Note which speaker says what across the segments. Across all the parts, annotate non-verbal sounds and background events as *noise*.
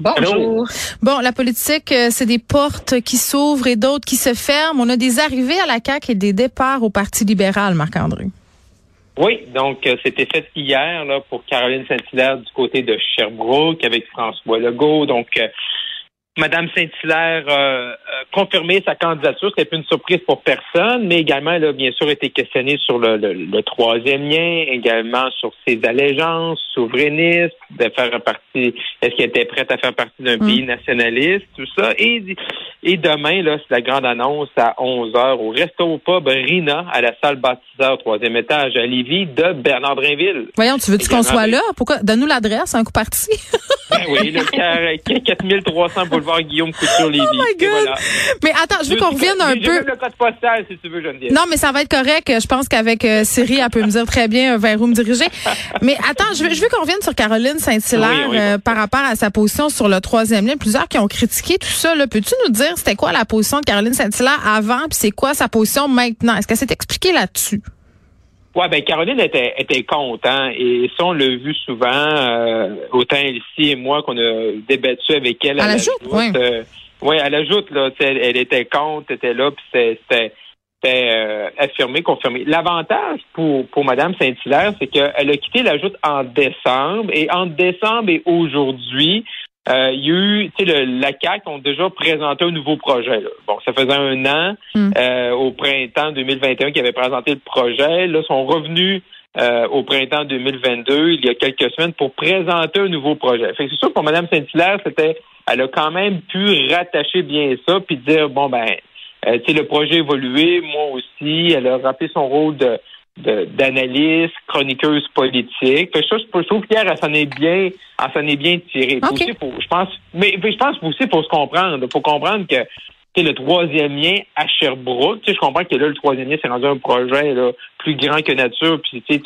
Speaker 1: Bonjour.
Speaker 2: Bon, la politique, euh, c'est des portes qui s'ouvrent et d'autres qui se ferment. On a des arrivées à la CAQ et des départs au Parti libéral, Marc-André.
Speaker 3: Oui, donc euh, c'était fait hier là pour Caroline Saint-Hilaire du côté de Sherbrooke avec François Legault. Donc euh, Madame Saint-Hilaire euh, a confirmé sa candidature. C'était pas une surprise pour personne, mais également elle a bien sûr été questionnée sur le, le- le troisième lien, également sur ses allégeances souverainistes, de faire partie, est-ce qu'elle était prête à faire partie d'un pays nationaliste, tout ça. Et, et demain, là, c'est la grande annonce à 11 heures au Resto Pub Rina à la salle baptiseur au troisième étage à Lévis de Bernard Drinville.
Speaker 2: Voyons, tu veux-tu qu'on soit là? Pourquoi? Donne-nous l'adresse, un coup parti.
Speaker 3: Ben oui, le *laughs* car- 4300 boulevard Guillaume Couture Lévis.
Speaker 2: Oh my God!
Speaker 3: voilà.
Speaker 2: Mais attends, je veux qu'on revienne un peu.
Speaker 3: même le code postal, si tu veux, Geneviève.
Speaker 2: Non, mais ça va être correct. Je pense qu'avec euh, Siri, elle peut me dire très bien euh, vers où me diriger. Mais attends, je veux, je veux qu'on revienne sur Caroline Saint-Hilaire
Speaker 3: Oui, oui,
Speaker 2: euh, par rapport à sa position sur le troisième lien. Plusieurs qui ont critiqué tout ça. là. Peux-tu nous dire c'était quoi la position de Caroline Saint-Hilaire avant, puis c'est quoi sa position maintenant? Est-ce qu'elle s'est expliquée là-dessus?
Speaker 3: Ouais, ben Caroline était, était contre, hein, et ça, on l'a vu souvent, euh, autant Elsie et moi, qu'on a débattu avec elle.
Speaker 2: Elle
Speaker 3: à
Speaker 2: ajoute,
Speaker 3: l'ajoute,
Speaker 2: ouais.
Speaker 3: euh, ouais, elle ajoute, là, elle, elle était contre, était là, puis c'était- euh, affirmé, confirmé. L'avantage pour, pour Mme Saint-Hilaire, c'est qu'elle a quitté la joute en décembre, et entre décembre et aujourd'hui, euh, il y a eu, tu sais, le- la CAQ ont déjà présenté un nouveau projet. là. Bon, ça faisait un an,
Speaker 2: Mm.
Speaker 3: euh, au printemps 2021, qu'ils avaient présenté le projet. Là, sont revenus euh, au printemps 2022, il y a quelques semaines, pour présenter un nouveau projet. Fait que c'est sûr pour Mme Saint-Hilaire, c'était, elle a quand même pu rattacher bien ça, puis dire, bon, ben, euh, tu sais, le projet évolué, moi aussi, elle a rappelé son rôle de- d'analyste, chroniqueuse politique. Fait que ça, je je trouve qu'hier, elle s'en est bien, elle s'en est bien tirée. Aussi, je pense, mais, mais je pense aussi pour se comprendre. Faut comprendre que sais, le troisième lien à Sherbrooke, tu sais, je comprends que là, le troisième lien, c'est rendu un projet là, plus grand que nature, puis tu sais,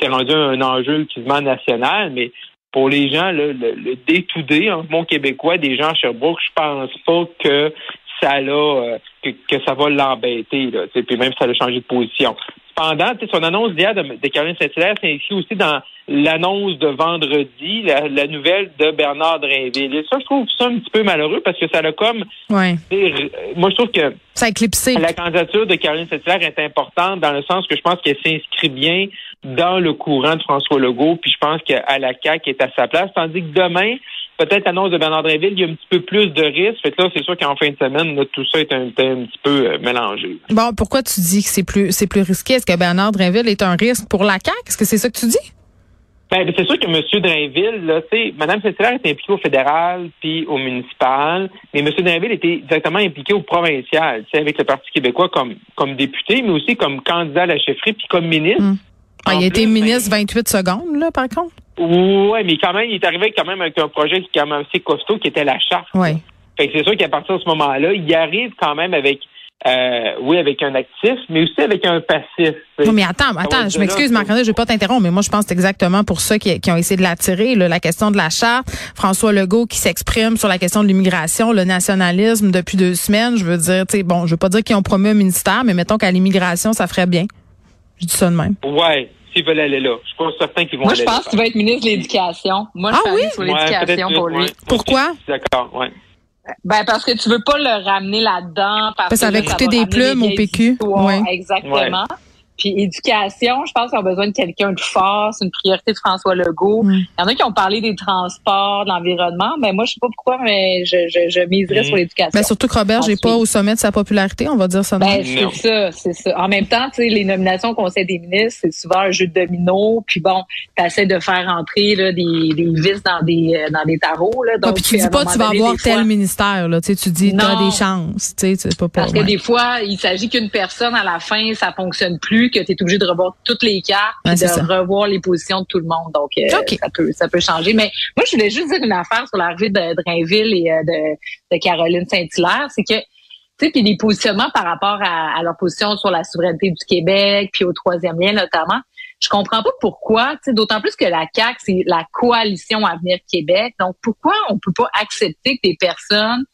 Speaker 3: c'est rendu un enjeu quasiment national, mais pour les gens, là, le, day-to-day, en bon québécois, des gens à Sherbrooke, je pense pas que ça l'a, euh, que, que ça va l'embêter, là, puis même si ça a changé de position. Sais, son annonce d'hier de, de Caroline Saint-Hilaire s'inscrit aussi dans l'annonce de vendredi, la, la nouvelle de Bernard Drinville. Et ça, je trouve ça un petit peu malheureux parce que ça a comme...
Speaker 2: Ouais.
Speaker 3: r- Moi, je trouve que
Speaker 2: Ça a éclipsé.
Speaker 3: la candidature de Caroline Saint-Hilaire est importante dans le sens que je pense qu'elle s'inscrit bien dans le courant de François Legault, puis je pense qu'à la CAQ est à sa place, tandis que demain, peut-être l'annonce de Bernard Drinville, il y a un petit peu plus de risques. Fait que là, c'est sûr qu'en fin de semaine, là, tout ça est un, est un petit peu euh, mélangé.
Speaker 2: Bon, pourquoi tu dis que c'est plus c'est plus risqué? Est-ce que Bernard Drinville est un risque pour la CAQ? Est-ce que c'est ça que tu dis?
Speaker 3: Ben, c'est sûr que M. Drainville, là, tu sais, Mme Saint-Hilaire est impliquée au fédéral puis au municipal, mais M. Drainville était directement impliqué au provincial, tu sais, avec le Parti québécois comme, comme député, mais aussi comme candidat à la chefferie puis comme ministre.
Speaker 2: Mm. Ah, il a été ministre 28 secondes, là, par contre.
Speaker 3: Ouais, mais quand même, il est arrivé quand même avec un projet qui est quand même assez costaud, qui était la charte.
Speaker 2: Oui.
Speaker 3: Fait que c'est sûr qu'à partir de ce moment-là, il arrive quand même avec, euh, oui, avec un actif, mais aussi avec un passif.
Speaker 2: Non, mais attends, attends, je m'excuse, Marc-André, je vais pas t'interrompre, mais moi, je pense que c'est exactement pour ça qui, qui ont essayé de l'attirer, là, la question de la charte. François Legault qui s'exprime sur la question de l'immigration, le nationalisme depuis deux semaines. Je veux dire, tu sais, bon, je veux pas dire qu'ils ont promu un ministère, mais mettons qu'à l'immigration, ça ferait bien. Je dis ça de même.
Speaker 3: Ouais, s'ils veulent aller là. Je suis pas certain qu'ils vont
Speaker 1: Moi,
Speaker 3: aller
Speaker 1: je pense
Speaker 3: là.
Speaker 1: qu'il va être ministre de l'Éducation. Moi, je
Speaker 2: Ah
Speaker 1: suis
Speaker 2: oui?
Speaker 1: sur
Speaker 3: Ouais,
Speaker 1: l'éducation
Speaker 3: peut-être
Speaker 1: pour lui.
Speaker 3: ouais.
Speaker 2: Pourquoi?
Speaker 3: Je D'accord, ouais.
Speaker 1: Ben, parce que tu veux pas le ramener là-dedans. Parce
Speaker 2: Parce que ça
Speaker 1: là, va
Speaker 2: des
Speaker 1: ramener
Speaker 2: plumes au PQ.
Speaker 1: histoires.
Speaker 2: Ouais.
Speaker 1: Puis éducation, je pense qu'on a besoin de quelqu'un de fort. C'est une priorité de François Legault.
Speaker 2: Mm.
Speaker 1: Il y en a qui ont parlé des transports, de l'environnement, mais moi, je sais pas pourquoi, mais je, je, je miserais
Speaker 3: Mm.
Speaker 1: sur l'éducation.
Speaker 2: Ben, surtout que Robert, j'ai pas au sommet de sa popularité, on va dire ça.
Speaker 1: Ben, c'est ça, c'est ça. En même temps, tu sais, les nominations au Conseil des ministres, c'est souvent un jeu de domino. Puis bon, tu essaies de faire entrer là, des, des vis dans des euh, dans des tarots. Là,
Speaker 2: Ouais,
Speaker 1: donc,
Speaker 2: puis tu dis pas tu vas
Speaker 1: donné,
Speaker 2: avoir
Speaker 1: fois-
Speaker 2: tel ministère, là. Tu sais, tu dis t'as
Speaker 1: Non.
Speaker 2: des chances. Tu sais, c'est pas
Speaker 1: Parce que
Speaker 2: ouais.
Speaker 1: des fois, il s'agit qu'une personne, à la fin, ça fonctionne plus, que tu es obligé de revoir toutes les cartes,
Speaker 2: Ouais,
Speaker 1: de
Speaker 2: ça.
Speaker 1: revoir les positions de tout le monde. Donc, euh, ça peut ça peut changer. Mais moi, je voulais juste dire une affaire sur l'arrivée de Drainville et euh, de, de Caroline Saint-Hilaire, c'est que Tu sais, puis les positionnements par rapport à, leur position sur la souveraineté du Québec, puis au troisième lien notamment. Je comprends pas pourquoi, tu sais, d'autant plus que la CAQ, c'est la coalition Avenir Québec. Donc, pourquoi on peut pas accepter que des personnes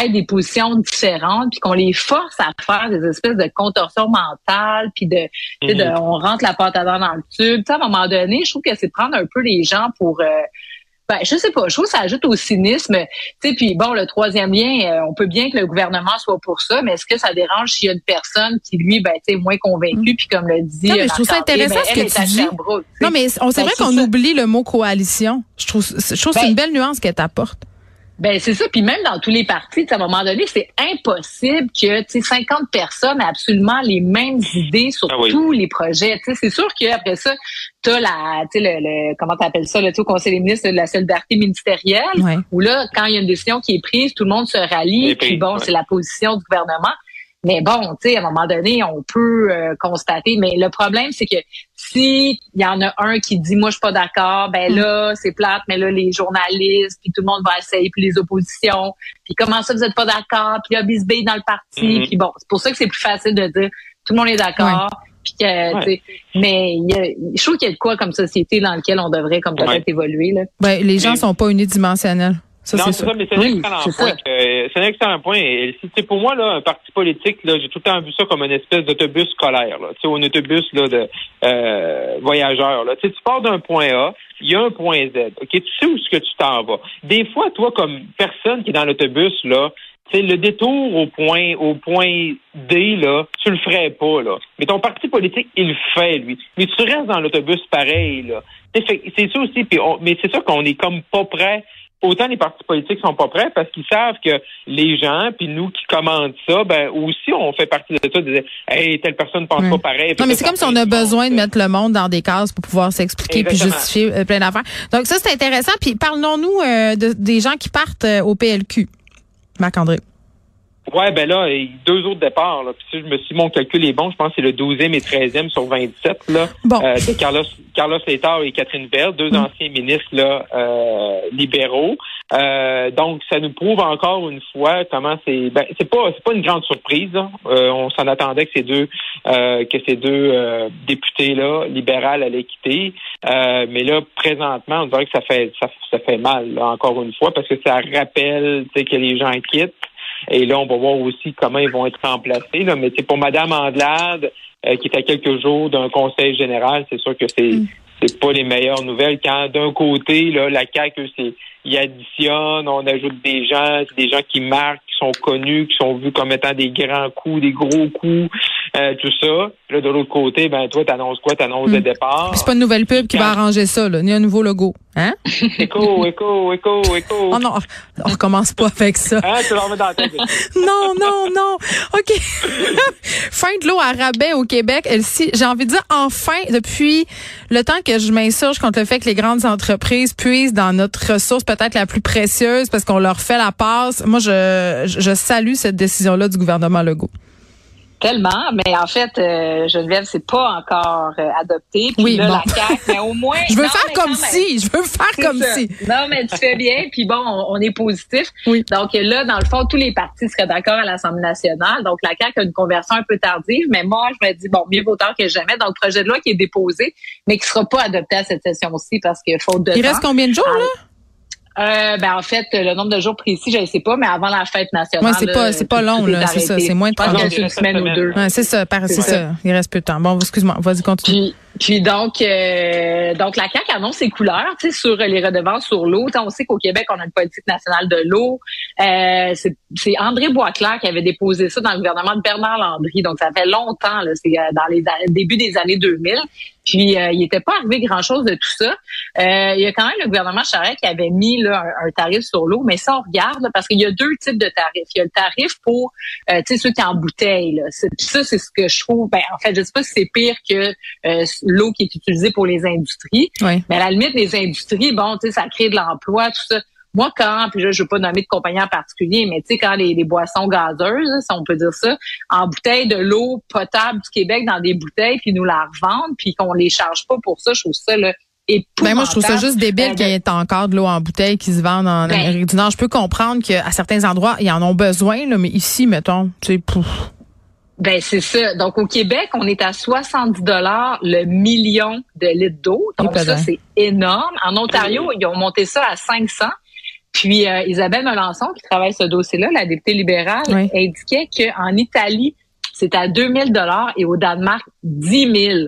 Speaker 1: aient des positions différentes, puis qu'on les force à faire des espèces de contorsions mentales, puis de, de mm-hmm. on rentre la pâte à dents dans le tube. à un moment donné, je trouve que c'est prendre un peu les gens pour euh, ben, je sais pas. Je trouve que ça ajoute au cynisme. Tu sais, puis bon, le troisième lien, euh, on peut bien que le gouvernement soit pour ça, mais est-ce que ça dérange s'il y a une personne qui, lui, ben, tu sais, moins convaincu, mm. puis comme le dit.
Speaker 2: Non, mais je trouve ça intéressant ben, ce que tu dis. non, mais c'est vrai ben, qu'on oublie le mot coalition. Je trouve, je trouve que c'est une belle nuance qu'elle t'apporte.
Speaker 1: Ben c'est ça. Puis même dans tous les partis, à un moment donné, c'est impossible que 50 personnes aient absolument les mêmes idées sur ah tous les projets. C'est sûr qu'après ça, tu as la, le, le, comment t'appelles ça, le au Conseil des ministres de la solidarité ministérielle, où là, quand il y a une décision qui est prise, tout le monde se rallie, puis bon, c'est la position du gouvernement. Mais bon, tu sais, à un moment donné, on peut euh, constater. Mais le problème, c'est que si il y en a un qui dit moi je suis pas d'accord, ben là c'est plate, mais là les journalistes puis tout le monde va essayer puis les oppositions, puis comment ça vous êtes pas d'accord, puis il y a bisbé dans le parti, mm-hmm. puis bon, c'est pour ça que c'est plus facile de dire tout le monde est d'accord. Puis que, mais y a, je trouve qu'il y a de quoi comme société dans lequel on devrait comme peut-être évoluer là.
Speaker 2: Ben, les gens sont pas unidimensionnels.
Speaker 3: Ça, non, c'est ça, mais c'est un excellent point. C'est un excellent point. Et, pour moi, là, un parti politique, là, j'ai tout le temps vu ça comme une espèce d'autobus scolaire, là, ou un autobus là, de euh, voyageurs. Là. Tu pars d'un point A, il y a un point Z. Ok, tu sais où est-ce que tu t'en vas. Des fois, toi, comme personne qui est dans l'autobus, là, tu le détour au point au point D, là, tu le ferais pas, là. Mais ton parti politique, il le fait, lui. Mais tu restes dans l'autobus pareil, là. C'est ça aussi, puis mais c'est ça qu'on est comme pas prêt autant les partis politiques sont pas prêts parce qu'ils savent que les gens, puis nous qui commandent ça, ben aussi on fait partie de ça, de dire hey, telle personne pense pas pareil.
Speaker 2: Non, mais c'est comme si on a besoin de mettre le monde dans des cases pour pouvoir s'expliquer puis justifier euh, plein d'affaires. Donc ça c'est intéressant. Puis parlons-nous euh, de, des gens qui partent euh, au PLQ, Marc-André.
Speaker 3: Ouais, ben là, deux autres départs. Là. Puis si je me suis mon calcul est bon, je pense que c'est le 12e et 13e sur 27 là, euh, de Carlos Carlos Létard et Catherine Bell, deux mm. anciens ministres là, euh, libéraux. Euh, donc, ça nous prouve encore une fois comment c'est. Ben, c'est pas c'est pas une grande surprise. on s'en attendait que ces deux que ces deux députés là libérales allaient quitter. mais là, présentement, on dirait que ça fait ça, ça fait mal encore une fois parce que ça rappelle que les gens quittent. Et là, on va voir aussi comment ils vont être remplacés. Là. Mais c'est pour Madame Andelade, euh, qui est à quelques jours d'un conseil général, c'est sûr que c'est mm. C'est pas les meilleures nouvelles. Quand d'un côté, là, la CAQ, c'est il additionne, on ajoute des gens, c'est des gens qui marquent, qui sont connus, qui sont vus comme étant des grands coups, des gros coups, euh, tout ça. Là, de l'autre côté, ben toi, t'annonces quoi? T'annonces mm. le départ.
Speaker 2: C'est pas une nouvelle pub qui va arranger ça, là, ni un nouveau logo. Hein? *laughs*
Speaker 3: écho, écho, écho, écho.
Speaker 2: Oh non, on recommence pas avec ça.
Speaker 3: Hein, tu dans la tête. *laughs*
Speaker 2: non, non, non. OK. *laughs* fin de l'eau à rabais au Québec. J'ai envie de dire enfin, depuis le temps que je m'insurge contre le fait que les grandes entreprises puissent dans notre ressource peut-être la plus précieuse parce qu'on leur fait la passe. Moi, je, je salue cette décision-là du gouvernement Legault.
Speaker 1: Tellement, mais en fait, euh, Geneviève, c'est pas encore euh, adopté. Puis oui, là, la CAQ, mais au moins. *laughs*
Speaker 2: je veux faire comme si, je veux faire comme si.
Speaker 1: Non, mais tu fais bien. Puis bon, on, est positif. Oui. Donc là, dans le fond, tous les partis seraient d'accord à l'Assemblée nationale. Donc la CAQ a une conversion un peu tardive, mais moi, je me dis bon, mieux vaut tard que jamais. Le projet de loi qui est déposé, mais qui sera pas adopté à cette session-ci parce qu'il faut de.
Speaker 2: Il reste combien de jours là?
Speaker 1: Euh, ben en fait, le nombre de jours précis, je ne sais pas, mais avant la fête nationale.
Speaker 2: Ouais, c'est pas, c'est pas long là, c'est ça, c'est moins de trois
Speaker 1: jours. une semaine ou deux.
Speaker 2: Ouais, c'est ça, c'est ça. Il reste peu de temps. Bon, excuse-moi, vas-y continue.
Speaker 1: Puis donc, euh, donc la CAQ annonce ses couleurs, tu sais, sur les redevances sur l'eau. On sait qu'au Québec, on a une politique nationale de l'eau. Euh, c'est André Boisclair qui avait déposé ça dans le gouvernement de Bernard Landry. Donc, ça fait longtemps, c'est euh, dans les débuts des années 2000. Puis, euh, il n'était pas arrivé grand-chose de tout ça. Euh, il y a quand même le gouvernement Charest qui avait mis là, un, tarif sur l'eau, mais ça, on regarde, parce qu'il y a deux types de tarifs. Il y a le tarif pour, tu sais, ceux qui en bouteille. Là. Ça, c'est ce que je trouve, ben, en fait, je sais pas si c'est pire que l'eau qui est utilisée pour les industries. Mais à la limite, les industries, bon, tu sais, ça crée de l'emploi, tout ça. Moi, quand, puis là, je veux pas nommer de compagnie en particulier, mais tu sais, quand les, boissons gazeuses, si on peut dire ça, en bouteille de l'eau potable du Québec dans des bouteilles, puis nous la revendent, puis qu'on les charge pas pour ça, je trouve ça là.
Speaker 2: Ben moi, je trouve ça juste débile
Speaker 1: Euh,
Speaker 2: qu'il y ait encore de l'eau en bouteille qui se vend en
Speaker 1: Ben-
Speaker 2: Amérique du Nord. Je peux comprendre qu'à certains endroits, ils en ont besoin, là, mais ici, mettons, tu sais, pouf.
Speaker 1: Ben c'est ça. Donc au Québec, on est à 70 dollars le million de litres d'eau. Donc ça c'est énorme. En Ontario, ils ont monté ça à 500. Puis euh, Isabelle Melançon qui travaille ce dossier-là, la députée libérale,
Speaker 2: Oui.
Speaker 1: indiquait qu'en Italie, c'est à 2000 dollars et au Danemark 10 000.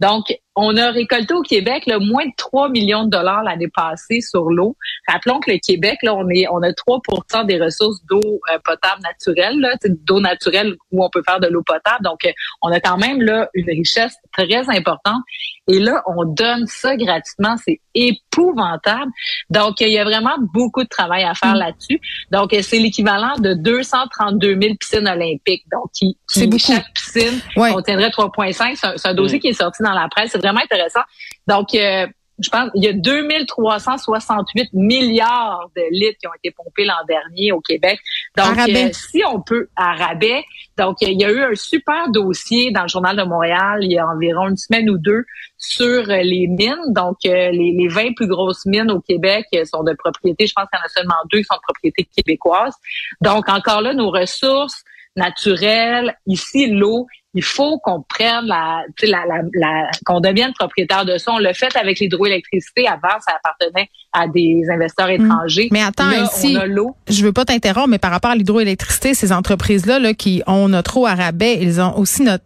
Speaker 1: Donc on a récolté au Québec là, moins de 3 millions de dollars l'année passée sur l'eau. Rappelons que le Québec, là, on est, on a 3% des ressources d'eau euh, potable naturelle, d'eau naturelle où on peut faire de l'eau potable. Donc, euh, on a quand même là une richesse très importante. Et là, on donne ça gratuitement. C'est épouvantable. Donc, il y a vraiment beaucoup de travail à faire
Speaker 2: Mm.
Speaker 1: là-dessus. Donc, euh, c'est l'équivalent de 232 000 piscines olympiques. Donc, qui, qui- chaque piscine
Speaker 2: Ouais.
Speaker 1: contiendrait 3,5. C'est un, dossier qui est sorti dans la presse. C'est vraiment intéressant. Donc, euh, je pense il y a 2368 milliards de litres qui ont été pompés l'an dernier au Québec. Donc, euh, si on peut, à rabais. Donc, il y a eu un super dossier dans le Journal de Montréal il y a environ une semaine ou deux sur euh, les mines. Donc, euh, les, les 20 plus grosses mines au Québec sont de propriété, je pense qu'il y en a seulement deux qui sont de propriété québécoise. Donc, encore là, nos ressources naturelles, ici, l'eau, il faut qu'on prenne la, tu sais, la, la, la- qu'on devienne propriétaire de ça. On l'a fait avec l'hydroélectricité. Avant, ça appartenait à des investisseurs étrangers.
Speaker 2: Mais attends,
Speaker 1: Là,
Speaker 2: ici,
Speaker 1: on a l'eau.
Speaker 2: je veux pas t'interrompre, mais par rapport à l'hydroélectricité, ces entreprises-là là, qui ont notre eau à rabais, ils ont aussi notre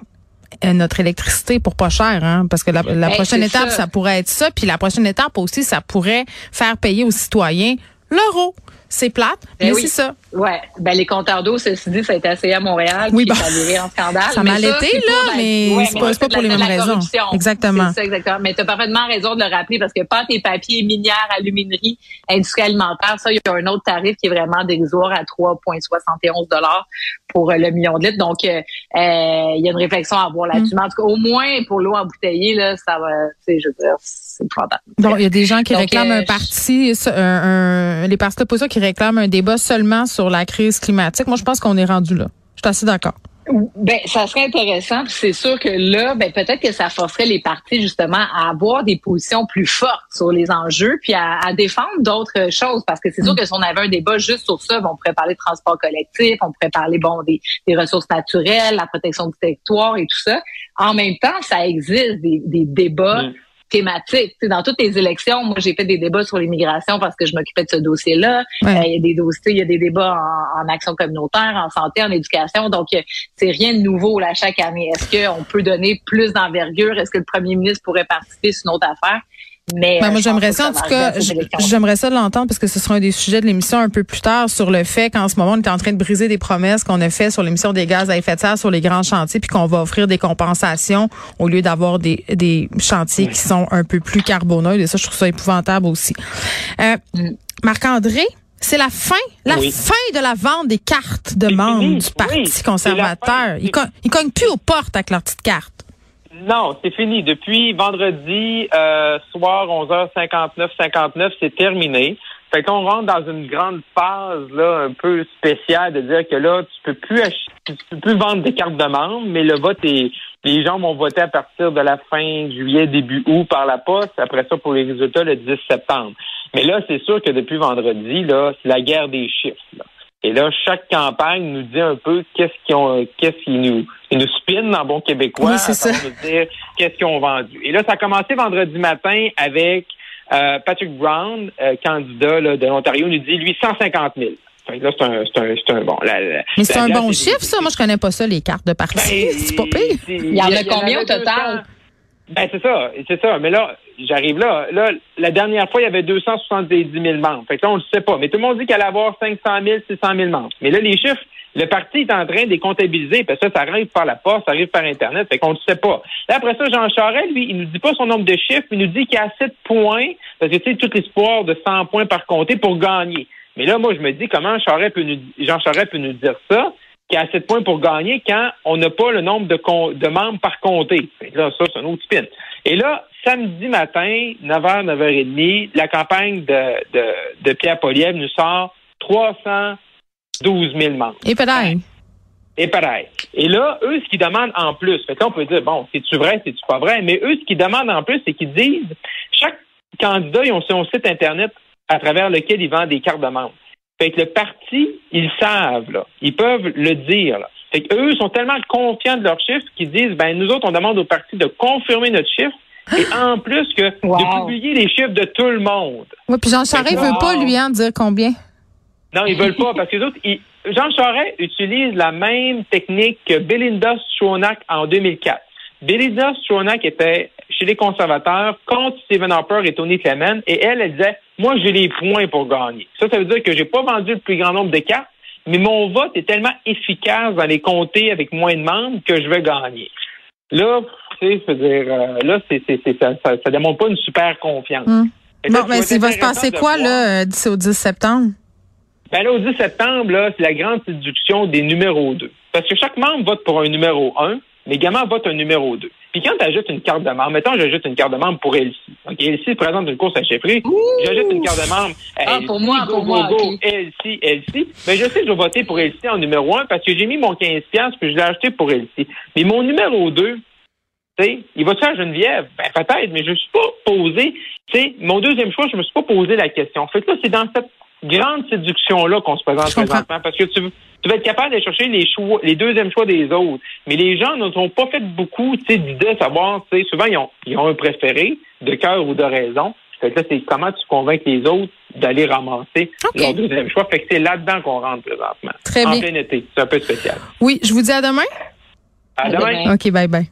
Speaker 2: euh, notre électricité pour pas cher, hein, parce que la, la prochaine étape, ça.
Speaker 1: ça.
Speaker 2: pourrait être ça, puis la prochaine étape aussi, ça pourrait faire payer aux citoyens l'euro. C'est plate,
Speaker 1: Ben
Speaker 2: mais
Speaker 1: oui.
Speaker 2: c'est ça.
Speaker 1: Ouais, ben les compteurs d'eau, ceci dit, ça a été essayé à Montréal,
Speaker 2: Oui, bon.
Speaker 1: ça a viré en scandale.
Speaker 2: Ça m'a l'été, là,
Speaker 1: la-
Speaker 2: mais
Speaker 1: Ouais,
Speaker 2: c'est pas- pour
Speaker 1: la-
Speaker 2: les mêmes raisons. Exactement.
Speaker 1: C'est ça, exactement. Mais tu as parfaitement raison de le rappeler parce que pas tes papiers minières, aluminerie, industrie alimentaire, ça, il y a un autre tarif qui est vraiment dérisoire à 3,71 dollars pour euh, le million de litres. Donc, euh, euh, il y a une réflexion à avoir là-dessus.
Speaker 2: Mm.
Speaker 1: En tout cas, au moins pour l'eau embouteillée, là, ça va, tu sais, je veux dire, c'est épouvantable.
Speaker 2: Bon, il y a des gens qui
Speaker 1: Donc,
Speaker 2: réclament
Speaker 1: euh,
Speaker 2: un parti, ça, un, un- les partis d'opposition qui réclament un débat seulement sur la crise climatique. Moi, je pense qu'on est rendu là. Je suis assez d'accord.
Speaker 1: Ben, ça serait intéressant. puis C'est sûr que là, ben peut-être que ça forcerait les partis justement à avoir des positions plus fortes sur les enjeux, puis à, à défendre d'autres choses. Parce que c'est sûr que si on avait un débat juste sur ça, ben, on pourrait parler de transport collectif, on pourrait parler bon des, des ressources naturelles, la protection du territoire et tout ça. En même temps, ça existe des, des débats.
Speaker 3: Mm.
Speaker 1: Thématiques. Tu sais, dans toutes les élections, moi j'ai fait des débats sur l'immigration parce que je m'occupais de ce dossier-là.
Speaker 2: Ouais.
Speaker 1: Euh, Il y a des dossiers, il y a des débats en, en action communautaire, en santé, en éducation. Donc, euh, c'est rien de nouveau là chaque année. Est-ce qu'on peut donner plus d'envergure? Est-ce que le premier ministre pourrait participer? Sur une autre affaire? Mais
Speaker 2: Ben,
Speaker 1: euh,
Speaker 2: moi, j'aimerais ça, en tout cas, j'aimerais ça l'entendre parce que ce sera un des sujets de l'émission un peu plus tard sur le fait qu'en ce moment, on est en train de briser des promesses qu'on a fait sur l'émission des gaz à effet de serre sur les grands chantiers puis qu'on va offrir des compensations au lieu d'avoir des, des chantiers qui sont un peu plus carboneux. Et ça, je trouve ça épouvantable aussi. Euh,
Speaker 1: Mm.
Speaker 2: Marc-André, c'est la fin, la
Speaker 3: Oui.
Speaker 2: fin de la vente des cartes de membres du Parti conservateur. Ils, ils cognent plus aux portes avec leurs petites cartes.
Speaker 3: Non, c'est fini. Depuis vendredi euh, soir 11h59, 59, c'est terminé. Fait qu'on rentre dans une grande phase là un peu spéciale de dire que là tu peux plus tu peux plus vendre des cartes de membres, mais le vote est les gens vont voter à partir de la fin juillet début août par la poste. Après ça pour les résultats le 10 septembre. Mais là c'est sûr que depuis vendredi là c'est la guerre des chiffres. là. Et là, chaque campagne nous dit un peu qu'est-ce qu'ils ont, qu'est-ce qu'ils nous, ils nous spin en bon québécois.
Speaker 2: Oui, c'est
Speaker 3: nous dire qu'est-ce qu'ils ont vendu. Et là, ça a commencé vendredi matin avec euh, Patrick Brown, euh, candidat là, de l'Ontario, nous dit lui 150 000. Fait que là, c'est un, c'est un, c'est un bon. la- la-
Speaker 2: Mais c'est
Speaker 3: la-
Speaker 2: un
Speaker 3: la-
Speaker 2: bon
Speaker 3: c'est-
Speaker 2: chiffre, ça. Moi, je connais pas ça, les cartes de parti.
Speaker 3: Ben, *laughs*
Speaker 2: c'est pas pire.
Speaker 1: Il y en a combien au total?
Speaker 3: 200. Ben, c'est ça, c'est ça. Mais là, j'arrive là. Là, la dernière fois, il y avait 270 000 membres. Fait que là, on le sait pas. Mais tout le monde dit qu'elle allait avoir 500 000, 600 000 membres. Mais là, les chiffres, le parti est en train de les comptabiliser. Parce que ça, ça arrive par la poste, ça arrive par Internet. Fait qu'on ne sait pas. Là, après ça, Jean Charest, lui, il nous dit pas son nombre de chiffres, il nous dit qu'il y a assez points. Parce que, tu sais, tout l'espoir de 100 points par comté pour gagner. Mais là, moi, je me dis, comment Charest peut nous, Jean Charest peut nous dire ça? qu'il y a assez de points pour gagner quand on n'a pas le nombre de, membres par comté. Là, ça, c'est un autre spin. Et là, samedi matin, 9h, 9h30, la campagne de, de, de Pierre Poliev nous sort 312 000 membres.
Speaker 2: Et peut-être.
Speaker 3: Et pareil. Et là, eux, ce qu'ils demandent en plus, fait que là, on peut dire, bon, c'est-tu vrai, c'est-tu pas vrai, mais eux, ce qu'ils demandent en plus, c'est qu'ils disent, chaque candidats, ils ont son site Internet à travers lequel ils vendent des cartes de membres. Fait que le parti, ils savent, là. Ils peuvent le dire, là. Fait qu'eux sont tellement confiants de leurs chiffres qu'ils disent, ben, nous autres, on demande au parti de confirmer notre chiffre et en plus que de publier les chiffres de tout le monde.
Speaker 2: Oui, puis Jean Charest veut pas, lui, en dire combien.
Speaker 3: Non, ils veulent pas, parce que les autres, Jean Charest utilise la même technique que Belinda Stronach en 2004. Belinda Stronach était chez les conservateurs contre Stephen Harper et Tony Clement, et elle, elle disait, moi, j'ai les points pour gagner. Ça, ça veut dire que j'ai pas vendu le plus grand nombre de cartes, mais mon vote est tellement efficace dans les comtés avec moins de membres que je vais gagner. Là, tu sais, dire, euh, là, c'est, ça, ça, ça, démontre pas une super confiance.
Speaker 2: Bon, mais il va se passer quoi, là, euh, d'ici au 10 septembre?
Speaker 3: Ben là, au 10 septembre, là, c'est la grande séduction des numéros 2. Parce que chaque membre vote pour un numéro 1, mais également vote un numéro 2. Puis quand tu ajoutes une carte de membre, mettons, j'ajoute une carte de membre pour Elsie. OK, Elsie présente une course à chefferie. J'ajoute une carte de membre.
Speaker 1: ah, pour moi, pour moi. Go,
Speaker 3: Elsie, Elsie. Mais je sais que je vais voter pour Elsie en numéro 1 parce que j'ai mis mon 15$ puis je l'ai acheté pour Elsie. Mais mon numéro 2, tu sais, il va-tu à Geneviève? Ben, peut-être, mais je ne suis pas posé. Tu sais, mon deuxième choix, je me suis pas posé la question. fait que là, c'est dans cette grande séduction-là qu'on se présente présentement. Parce que tu, tu vas être capable de chercher les choix, les deuxièmes choix des autres. Mais les gens ne sont pas fait beaucoup, tu sais, d'idées à savoir, tu sais, souvent, ils ont, ils ont un préféré, de cœur ou de raison. Fait que là, c'est comment tu convaincs les autres d'aller ramasser leur deuxième choix. Fait que c'est là-dedans qu'on rentre présentement.
Speaker 2: Très
Speaker 3: en
Speaker 2: bien.
Speaker 3: plein été. C'est un peu spécial.
Speaker 2: Oui, je vous dis à demain.
Speaker 3: À, demain.
Speaker 2: OK, bye bye.